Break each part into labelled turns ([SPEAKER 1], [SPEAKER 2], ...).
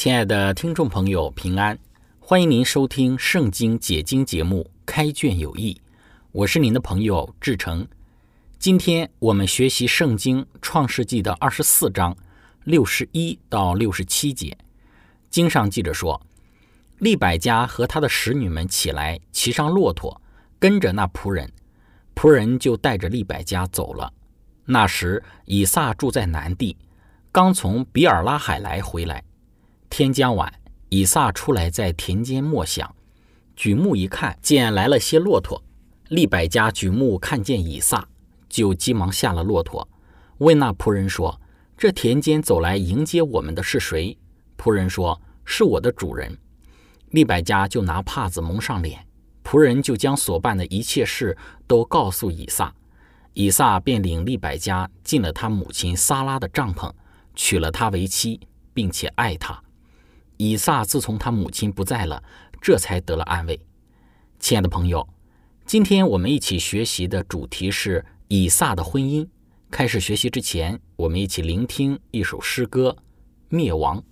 [SPEAKER 1] 亲爱的听众朋友，平安！欢迎您收听《圣经解经》节目《开卷有益》，我是您的朋友志成。今天我们学习《圣经·创世纪》的二十四章六十一到六十七节。经上记着说，利百加和他的使女们起来，骑上骆驼，跟着那仆人，仆人就带着利百加走了。那时以撒住在南地，刚从比尔拉海来回来。天将晚，以撒出来在田间默想，举目一看，见来了些骆驼。利百加举目看见以撒，就急忙下了骆驼，问那仆人说：“这田间走来迎接我们的是谁？”仆人说：“是我的主人。”利百加就拿帕子蒙上脸，仆人就将所办的一切事都告诉以撒，以撒便领利百加进了他母亲撒拉的帐篷，娶了她为妻，并且爱她。以撒自从他母亲不在了，这才得了安慰。亲爱的朋友，今天我们一起学习的主题是以撒的婚姻。开始学习之前，我们一起聆听一首诗歌《灭亡》。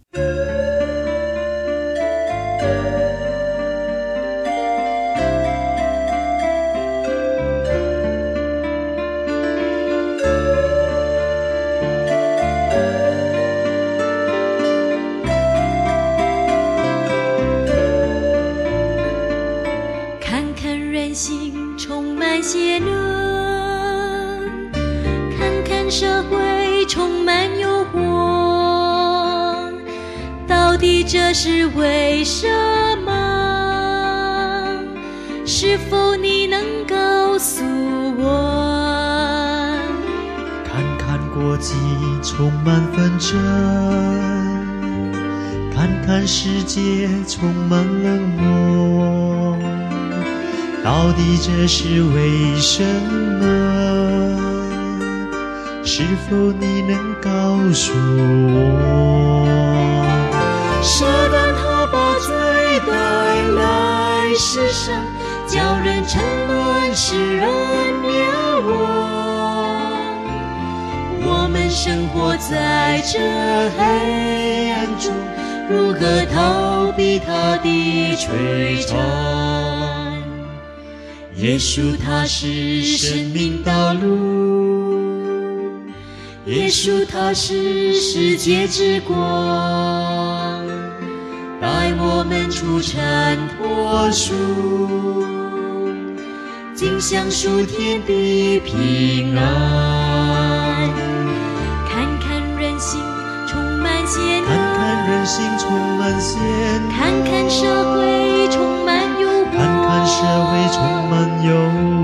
[SPEAKER 2] 结论看看社会充满诱惑到底这是为什么？是否你能告诉我？
[SPEAKER 3] 看看国际充满纷争看看世界充满冷漠。到底这是为什么？是否你能告诉我？
[SPEAKER 2] 舍旦他把罪带来世上，叫人沉沦，使人灭亡。我们生活在这黑暗中，如何逃避他的摧残？耶稣他是生命道路，耶稣他是世界之光。带我们出尘脱俗，尽享属天的平安。看看人心充满险恶，
[SPEAKER 3] 看看人心充满险恶，
[SPEAKER 2] 看看社会充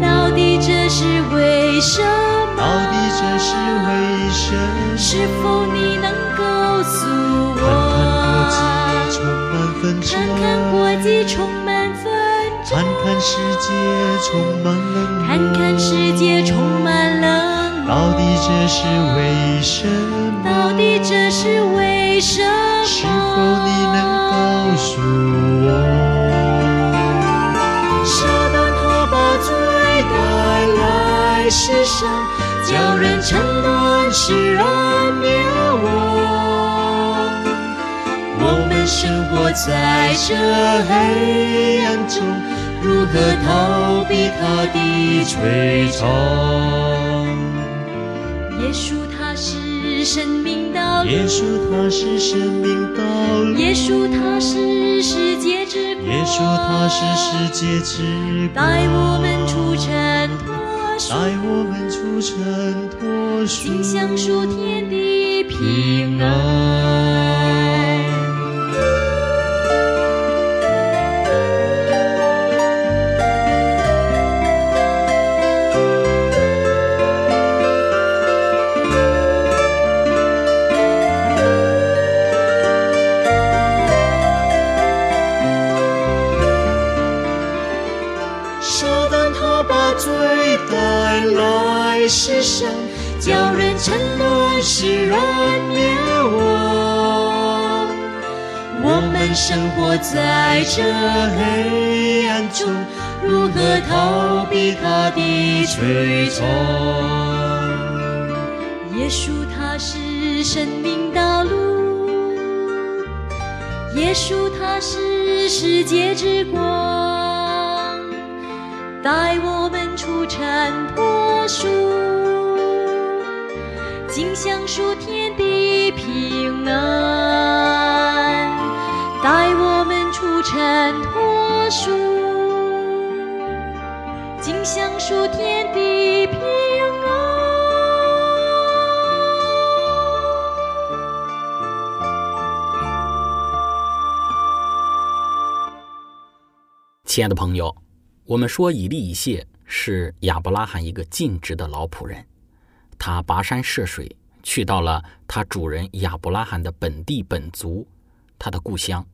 [SPEAKER 2] 到底这是为什么？
[SPEAKER 3] 到底这是为什么？
[SPEAKER 2] 是否你能告诉
[SPEAKER 3] 我？
[SPEAKER 2] 看看国际充满纷争，
[SPEAKER 3] 看看世界充满冷漠，
[SPEAKER 2] 看看世界充满冷漠。
[SPEAKER 3] 到底这是为什么？
[SPEAKER 2] 在这黑暗中，如何逃避他的摧残？耶稣他是是生命道路，
[SPEAKER 3] 耶稣他是生命道路，
[SPEAKER 2] 耶稣他是世界之光，
[SPEAKER 3] 耶稣他是世界之光，
[SPEAKER 2] 带我们出尘脱俗，
[SPEAKER 3] 带我们出尘脱俗，
[SPEAKER 2] 心想属天的平安。这黑暗中，如何逃避他的追踪？耶稣他是生命道路，耶稣他是世界之光，带我们出尘脱俗，尽享属天
[SPEAKER 1] 亲爱的朋友，我们说以利以谢是亚伯拉罕一个尽职的老仆人，他跋山涉水去到了他主人亚伯拉罕的本地本族，他的故乡，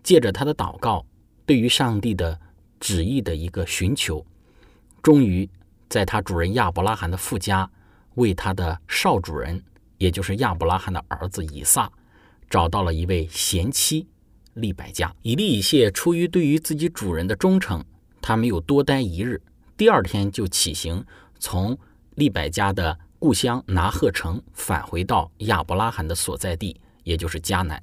[SPEAKER 1] 借着他的祷告，对于上帝的旨意的一个寻求，终于在他主人亚伯拉罕的父家，为他的少主人，也就是亚伯拉罕的儿子以撒，找到了一位贤妻。利百加，以利以谢出于对于自己主人的忠诚，他没有多待一日，第二天就起行，从利百加的故乡拿鹤城返回到亚伯拉罕的所在地，也就是迦南。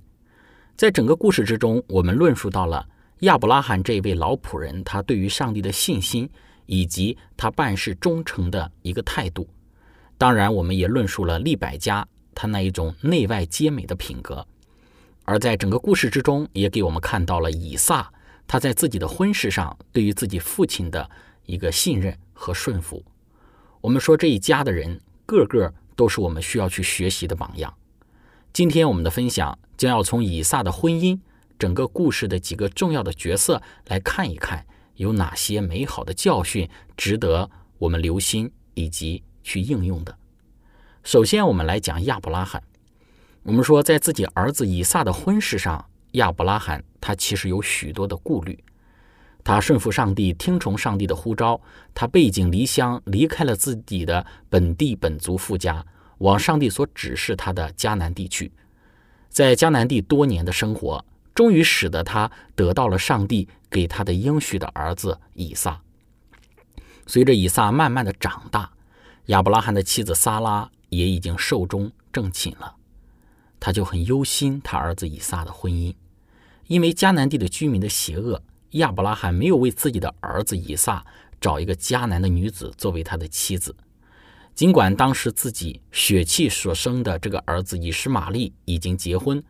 [SPEAKER 1] 在整个故事之中，我们论述到了亚伯拉罕这一位老仆人，他对于上帝的信心以及他办事忠诚的一个态度。当然，我们也论述了利百加他那一种内外皆美的品格。而在整个故事之中，也给我们看到了以撒他在自己的婚事上对于自己父亲的一个信任和顺服。我们说这一家的人个个都是我们需要去学习的榜样。今天我们的分享将要从以撒的婚姻整个故事的几个重要的角色来看一看，有哪些美好的教训值得我们留心以及去应用的。首先，我们来讲亚伯拉罕。我们说，在自己儿子以撒的婚事上，亚伯拉罕他其实有许多的顾虑。他顺服上帝，听从上帝的呼召，他背井离乡，离开了自己的本地本族父家，往上帝所指示他的迦南地去。在迦南地多年的生活，终于使得他得到了上帝给他的应许的儿子以撒。随着以撒慢慢的长大，亚伯拉罕的妻子撒拉也已经寿终正寝了。他就很忧心他儿子以撒的婚姻，因为迦南地的居民的邪恶，亚伯拉罕没有为自己的儿子以撒找一个迦南的女子作为他的妻子。尽管当时自己血气所生的这个儿子以实玛利已经结婚，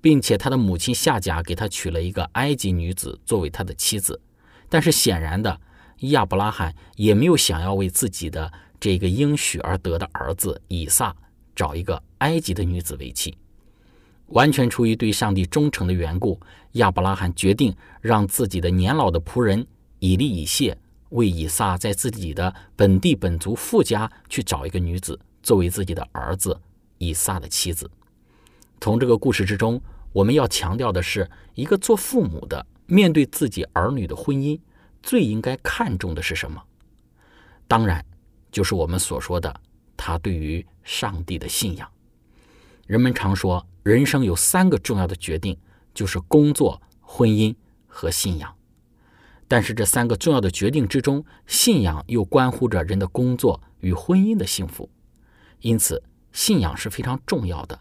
[SPEAKER 1] 并且他的母亲夏甲给他娶了一个埃及女子作为他的妻子，但是显然的，亚伯拉罕也没有想要为自己的这个应许而得的儿子以撒找一个埃及的女子为妻。完全出于对上帝忠诚的缘故，亚伯拉罕决定让自己的年老的仆人以利以谢为以撒在自己的本地本族富家去找一个女子，作为自己的儿子以撒的妻子。从这个故事之中，我们要强调的是，一个做父母的面对自己儿女的婚姻，最应该看重的是什么？当然，就是我们所说的他对于上帝的信仰。人们常说，人生有三个重要的决定，就是工作、婚姻和信仰。但是这三个重要的决定之中，信仰又关乎着人的工作与婚姻的幸福。因此，信仰是非常重要的。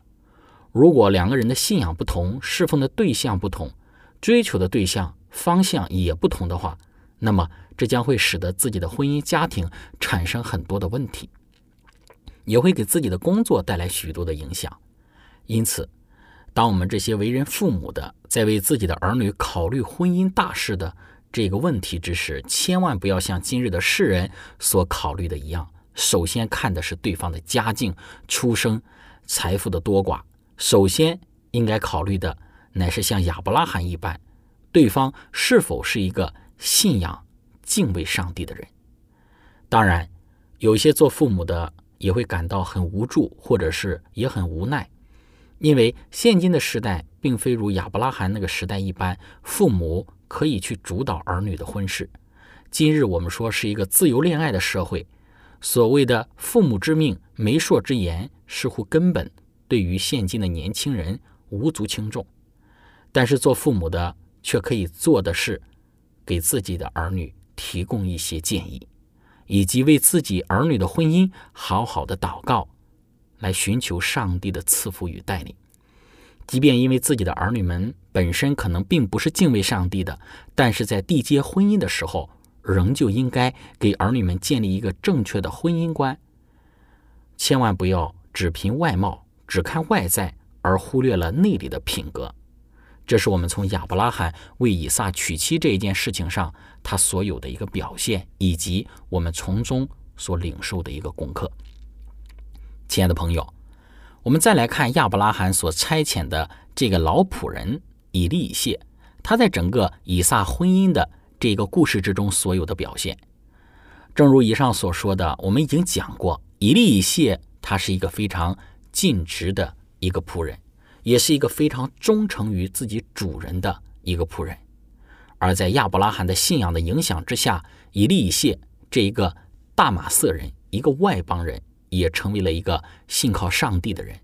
[SPEAKER 1] 如果两个人的信仰不同，侍奉的对象不同，追求的对象方向也不同的话，那么这将会使得自己的婚姻家庭产生很多的问题。也会给自己的工作带来许多的影响。因此，当我们这些为人父母的在为自己的儿女考虑婚姻大事的这个问题之时，千万不要像今日的世人所考虑的一样，首先看的是对方的家境、出生、财富的多寡。首先应该考虑的乃是像亚伯拉罕一般，对方是否是一个信仰、敬畏上帝的人。当然，有些做父母的也会感到很无助，或者是也很无奈。因为现今的时代并非如亚伯拉罕那个时代一般，父母可以去主导儿女的婚事。今日我们说是一个自由恋爱的社会，所谓的“父母之命，媒妁之言”似乎根本对于现今的年轻人无足轻重。但是做父母的却可以做的是，给自己的儿女提供一些建议，以及为自己儿女的婚姻好好的祷告。来寻求上帝的赐福与带领，即便因为自己的儿女们本身可能并不是敬畏上帝的，但是在缔结婚姻的时候，仍旧应该给儿女们建立一个正确的婚姻观。千万不要只凭外貌、只看外在，而忽略了内里的品格。这是我们从亚伯拉罕为以撒娶妻这一件事情上他所有的一个表现，以及我们从中所领受的一个功课。亲爱的朋友，我们再来看亚伯拉罕所差遣的这个老仆人以利以谢，他在整个以撒婚姻的这个故事之中所有的表现。正如以上所说的，我们已经讲过，以利以谢他是一个非常尽职的一个仆人，也是一个非常忠诚于自己主人的一个仆人。而在亚伯拉罕的信仰的影响之下，以利以谢这一个大马色人，一个外邦人。也成为了一个信靠上帝的人。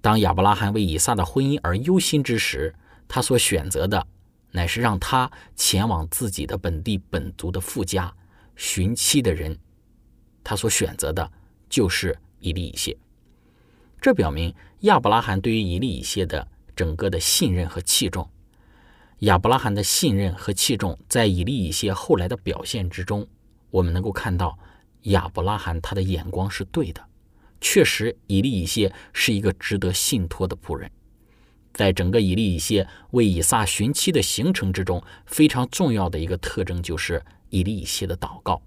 [SPEAKER 1] 当亚伯拉罕为以撒的婚姻而忧心之时，他所选择的乃是让他前往自己的本地本族的富家寻妻的人。他所选择的就是以利以谢。这表明亚伯拉罕对于以利以谢的整个的信任和器重。亚伯拉罕的信任和器重，在以利以谢后来的表现之中，我们能够看到。亚伯拉罕他的眼光是对的，确实，以利以谢是一个值得信托的仆人。在整个以利以谢为以撒寻妻的行程之中，非常重要的一个特征就是以利以谢的祷告。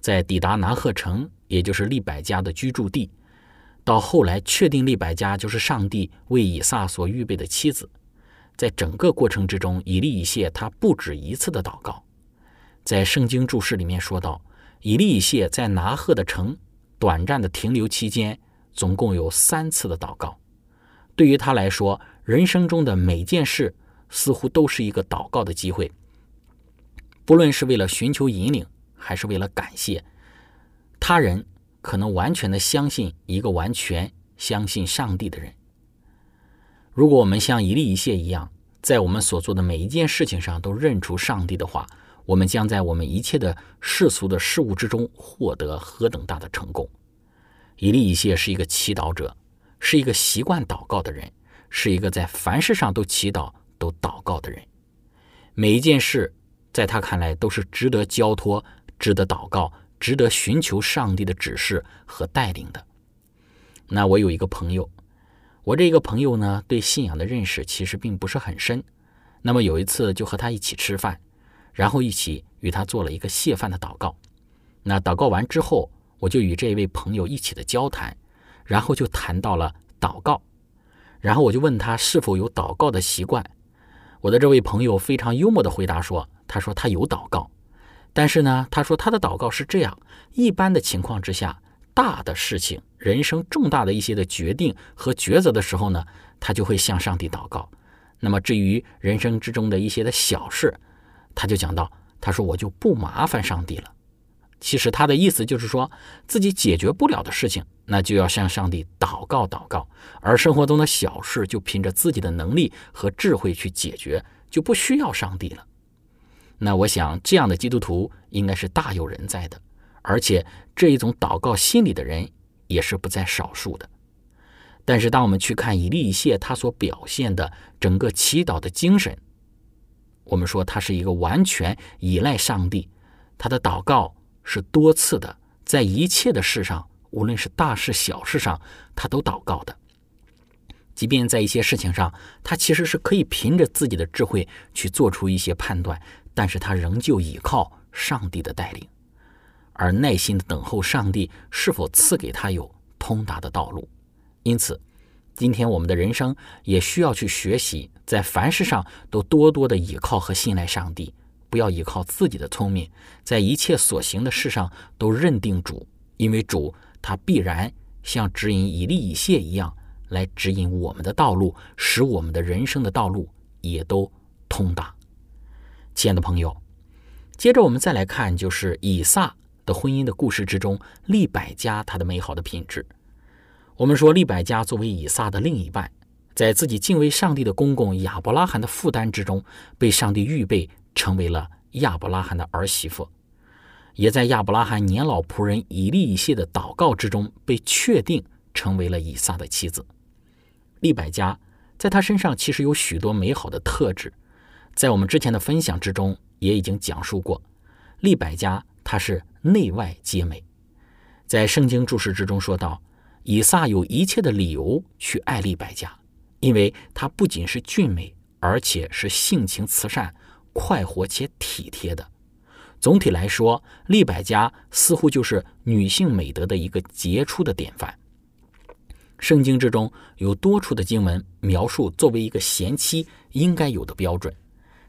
[SPEAKER 1] 在抵达南鹤城，也就是利百家的居住地，到后来确定利百家就是上帝为以撒所预备的妻子，在整个过程之中，以利以谢他不止一次的祷告。在圣经注释里面说到。以利以谢在拿鹤的城短暂的停留期间，总共有三次的祷告。对于他来说，人生中的每件事似乎都是一个祷告的机会。不论是为了寻求引领，还是为了感谢他人，可能完全的相信一个完全相信上帝的人。如果我们像以利以谢一样，在我们所做的每一件事情上都认出上帝的话，我们将在我们一切的世俗的事物之中获得何等大的成功！以利以谢是一个祈祷者，是一个习惯祷告的人，是一个在凡事上都祈祷、都祷告的人。每一件事在他看来都是值得交托、值得祷告、值得寻求上帝的指示和带领的。那我有一个朋友，我这个朋友呢，对信仰的认识其实并不是很深。那么有一次就和他一起吃饭。然后一起与他做了一个谢饭的祷告。那祷告完之后，我就与这位朋友一起的交谈，然后就谈到了祷告。然后我就问他是否有祷告的习惯。我的这位朋友非常幽默的回答说：“他说他有祷告，但是呢，他说他的祷告是这样：一般的情况之下，大的事情、人生重大的一些的决定和抉择的时候呢，他就会向上帝祷告。那么至于人生之中的一些的小事，他就讲到，他说我就不麻烦上帝了。其实他的意思就是说自己解决不了的事情，那就要向上帝祷告祷告；而生活中的小事，就凭着自己的能力和智慧去解决，就不需要上帝了。那我想，这样的基督徒应该是大有人在的，而且这一种祷告心理的人也是不在少数的。但是，当我们去看以利以谢他所表现的整个祈祷的精神，我们说他是一个完全依赖上帝，他的祷告是多次的，在一切的事上无论是大事小事上，他都祷告的。即便在一些事情上，他其实是可以凭着自己的智慧去做出一些判断，但是他仍旧倚靠上帝的带领，而耐心的等候上帝是否赐给他有通达的道路。因此，今天我们的人生也需要去学习，在凡事上都多多的倚靠和信赖上帝，不要依靠自己的聪明，在一切所行的事上都认定主，因为主他必然像指引以利以谢一样。来指引我们的道路，使我们的人生的道路也都通达。亲爱的朋友，接着我们再来看，就是以撒的婚姻的故事之中，利百加他的美好的品质。我们说，利百加作为以撒的另一半，在自己敬畏上帝的公公亚伯拉罕的负担之中，被上帝预备成为了亚伯拉罕的儿媳妇，也在亚伯拉罕年老仆人以利以谢的祷告之中，被确定成为了以撒的妻子。利百加在他身上其实有许多美好的特质，在我们之前的分享之中也已经讲述过。利百加他是内外皆美，在圣经注释之中说到，以撒有一切的理由去爱利百加，因为他不仅是俊美，而且是性情慈善、快活且体贴的。总体来说，利百加似乎就是女性美德的一个杰出的典范。圣经之中有多处的经文描述作为一个贤妻应该有的标准，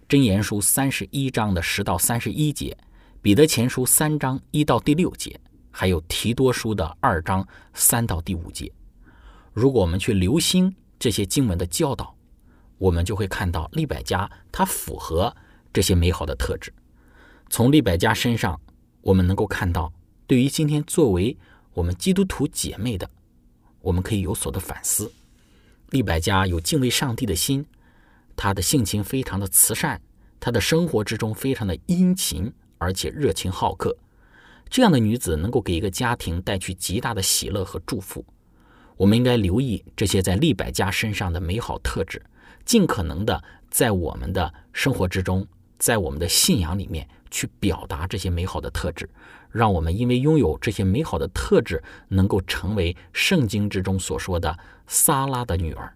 [SPEAKER 1] 《箴言书》三十一章的十到三十一节，《彼得前书》三章一到第六节，还有《提多书》的二章三到第五节。如果我们去留心这些经文的教导，我们就会看到利百加他符合这些美好的特质。从利百加身上，我们能够看到，对于今天作为我们基督徒姐妹的。我们可以有所的反思。利百加有敬畏上帝的心，她的性情非常的慈善，她的生活之中非常的殷勤，而且热情好客。这样的女子能够给一个家庭带去极大的喜乐和祝福。我们应该留意这些在利百加身上的美好特质，尽可能的在我们的生活之中，在我们的信仰里面去表达这些美好的特质。让我们因为拥有这些美好的特质，能够成为圣经之中所说的撒拉的女儿。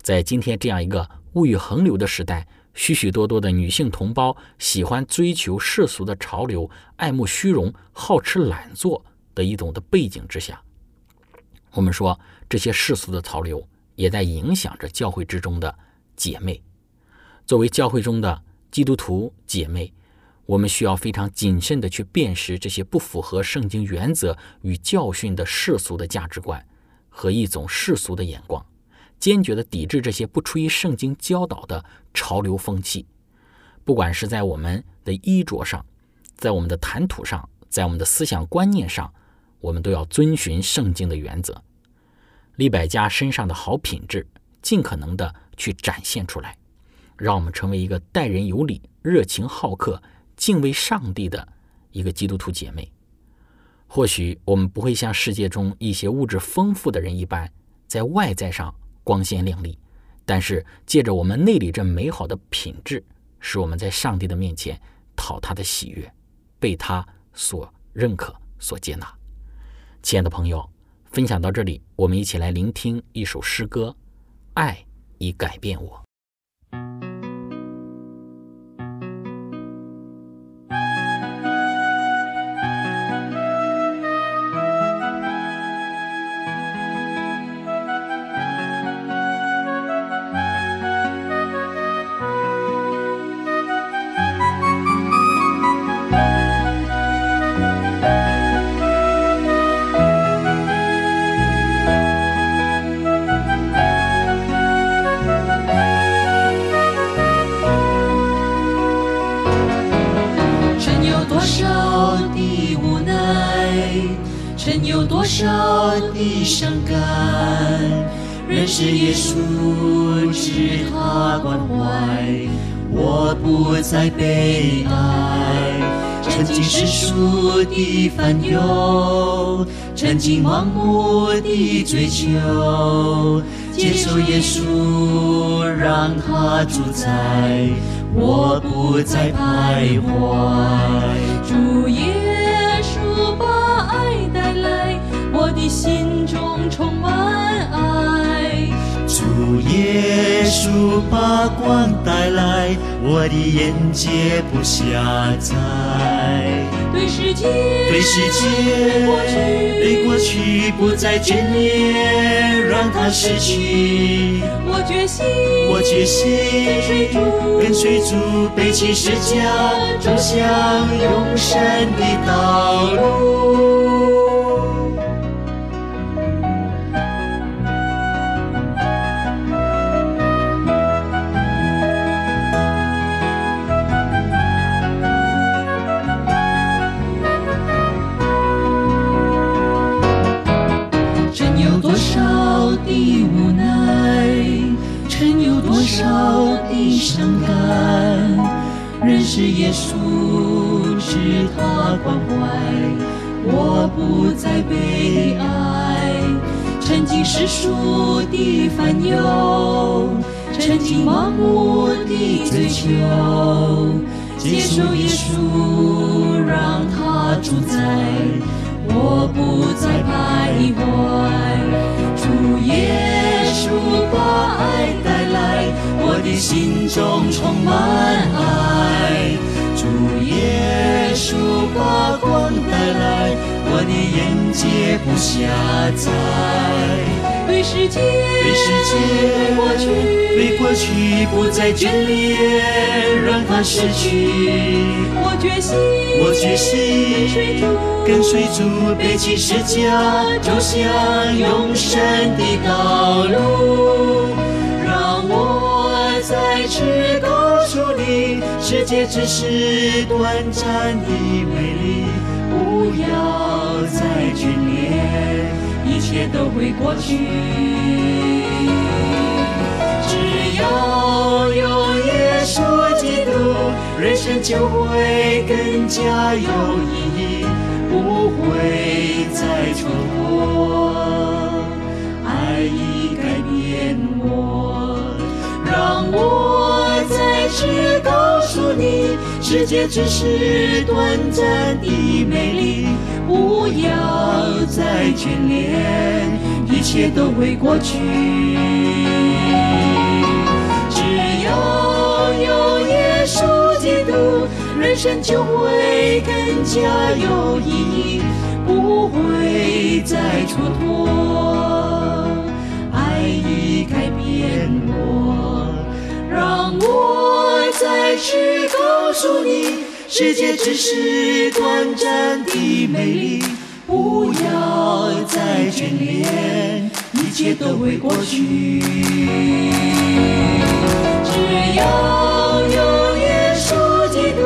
[SPEAKER 1] 在今天这样一个物欲横流的时代，许许多多的女性同胞喜欢追求世俗的潮流，爱慕虚荣，好吃懒做的一种的背景之下，我们说这些世俗的潮流也在影响着教会之中的姐妹。作为教会中的基督徒姐妹。我们需要非常谨慎地去辨识这些不符合圣经原则与教训的世俗的价值观和一种世俗的眼光，坚决地抵制这些不出于圣经教导的潮流风气。不管是在我们的衣着上，在我们的谈吐上，在我们的思想观念上，我们都要遵循圣经的原则。李百家身上的好品质，尽可能的去展现出来，让我们成为一个待人有礼、热情好客。敬畏上帝的一个基督徒姐妹，或许我们不会像世界中一些物质丰富的人一般，在外在上光鲜亮丽，但是借着我们内里这美好的品质，使我们在上帝的面前讨他的喜悦，被他所认可、所接纳。亲爱的朋友，分享到这里，我们一起来聆听一首诗歌：爱已改变我。
[SPEAKER 3] 再悲哀。曾经世俗的烦忧，曾经盲目的追求，接受耶稣，让他主宰，我不再徘徊。
[SPEAKER 2] 主耶稣把爱带来。
[SPEAKER 3] 我的心中充满爱。
[SPEAKER 2] 主耶稣把光带来，我的眼界不狭窄。
[SPEAKER 3] 对世界，
[SPEAKER 2] 对世界，对过去不再眷恋，让它逝去。
[SPEAKER 3] 我决心，
[SPEAKER 2] 我决心
[SPEAKER 3] 跟随主，
[SPEAKER 2] 跟随主，背起十字架，走向永生的道路。
[SPEAKER 3] 是耶稣，知他关怀，我不再悲哀。曾经世俗的烦忧，曾经盲目的追求，接受耶稣，让他主宰。我不再徘徊，主耶稣把爱带，我的心中充满爱。主耶稣把光带来，我的眼界不狭窄。对世界，
[SPEAKER 2] 对世界，
[SPEAKER 3] 对过去，
[SPEAKER 2] 对过去不再眷恋，让它逝去。
[SPEAKER 3] 我决心，
[SPEAKER 2] 我决心
[SPEAKER 3] 跟随主，
[SPEAKER 2] 跟随主，背起十字架，走向永生的道路。
[SPEAKER 3] 让我再次告诉你，
[SPEAKER 2] 世界只是短暂的美丽，
[SPEAKER 3] 不要再眷恋，一切都会过去。只要有耶稣基督，
[SPEAKER 2] 人生就会更加有意义，
[SPEAKER 3] 不会再蹉跎。让我再次告诉你，世界只是短暂的美丽，不要再眷恋，一切都会过去。只要有耶稣基督，人生就会更加有意义，不会再蹉跎。爱已改变我，让我再次告诉你，世界只是短暂的美丽，不要再眷恋，一切都会过去。只要有耶稣基督，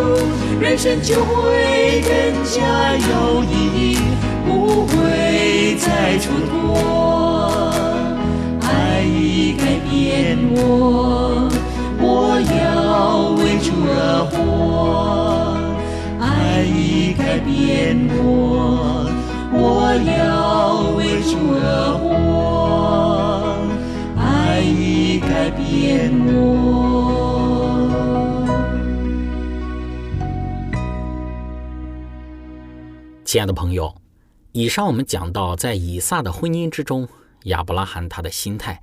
[SPEAKER 3] 人生就会更加有意义，不会再蹉跎。爱已改变我，我要为主而活。爱已改变我，我要为主而活。爱已改变我。
[SPEAKER 1] 亲爱的朋友，以上我们讲到，在以撒的婚姻之中，亚伯拉罕他的心态，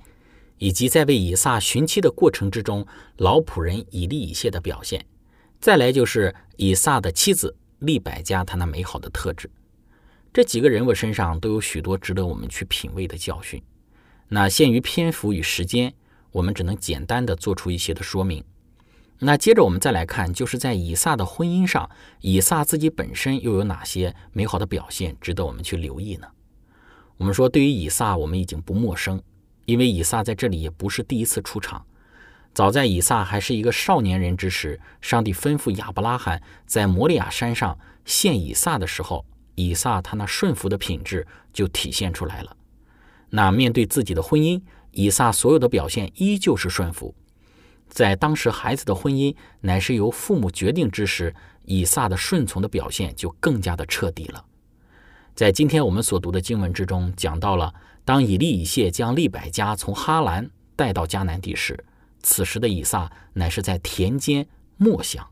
[SPEAKER 1] 以及在为以撒寻妻的过程之中，老仆人以利以谢的表现，再来就是以撒的妻子利百加她那美好的特质。这几个人物身上都有许多值得我们去品味的教训。那限于篇幅与时间，我们只能简单的做出一些的说明。那接着我们再来看，就是在以撒的婚姻上，以撒自己本身又有哪些美好的表现值得我们去留意呢？我们说，对于以撒，我们已经不陌生，因为以撒在这里也不是第一次出场。早在以撒还是一个少年人之时，上帝吩咐亚伯拉罕在摩利亚山上献以撒的时候，以撒他那顺服的品质就体现出来了。那面对自己的婚姻，以撒所有的表现依旧是顺服。在当时孩子的婚姻乃是由父母决定之时，以撒的顺从的表现就更加的彻底了。在今天我们所读的经文之中，讲到了当以利以谢将利百加从哈兰带到迦南地时，此时的以撒乃是在田间默想。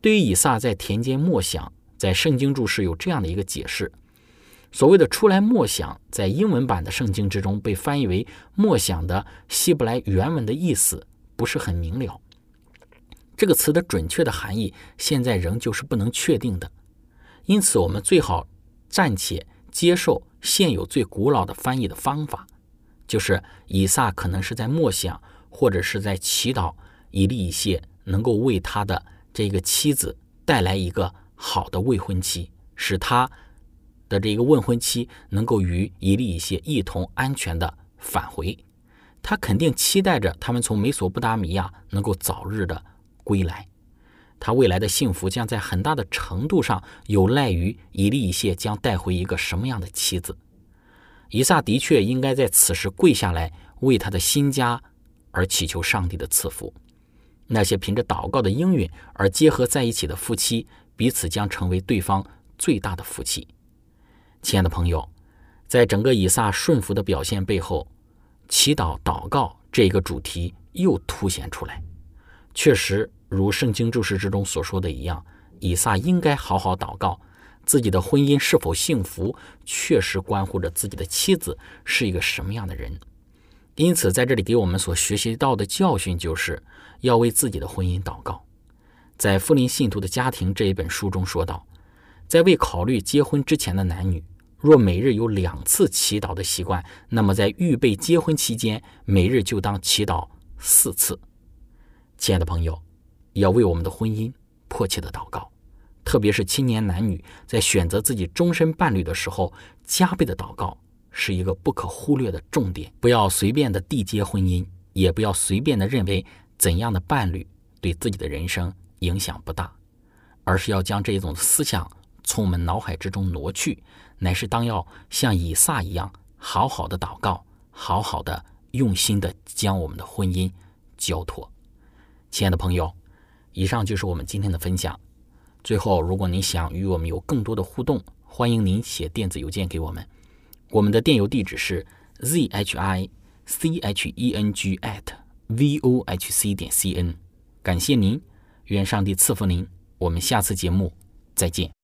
[SPEAKER 1] 对于以撒在田间默想，在圣经注释有这样的一个解释：所谓的“出来默想”在英文版的圣经之中被翻译为“默想”的希伯来原文的意思不是很明了。这个词的准确的含义现在仍旧是不能确定的，因此我们最好暂且接受现有最古老的翻译的方法，就是以撒可能是在默想或者是在祈祷以利以谢能够为他的这个妻子带来一个好的未婚妻，使他。的这个未婚妻能够与以利以谢一同安全的返回，他肯定期待着他们从美索不达米亚能够早日的归来。他未来的幸福将在很大的程度上有赖于以利以谢将带回一个什么样的妻子。以撒的确应该在此时跪下来为他的新家而祈求上帝的赐福。那些凭着祷告的应允而结合在一起的夫妻，彼此将成为对方最大的福气。亲爱的朋友，在整个以撒顺服的表现背后，祈祷、祷告这个主题又凸显出来。确实，如圣经注释之中所说的一样，以撒应该好好祷告，自己的婚姻是否幸福，确实关乎着自己的妻子是一个什么样的人。因此，在这里给我们所学习到的教训，就是要为自己的婚姻祷告。在《富林信徒的家庭》这一本书中说道。在未考虑结婚之前的男女，若每日有两次祈祷的习惯，那么在预备结婚期间，每日就当祈祷四次。亲爱的朋友，要为我们的婚姻迫切的祷告，特别是青年男女在选择自己终身伴侣的时候，加倍的祷告是一个不可忽略的重点。不要随便的缔结婚姻，也不要随便的认为怎样的伴侣对自己的人生影响不大，而是要将这一种思想。从我们脑海之中挪去，乃是当要像以撒一样，好好的祷告，好好的用心的将我们的婚姻交托。亲爱的朋友，以上就是我们今天的分享。最后，如果您想与我们有更多的互动，欢迎您写电子邮件给我们。我们的电邮地址是 z h i c h e n g at v o h c 点 c n。感谢您，愿上帝赐福您。我们下次节目再见。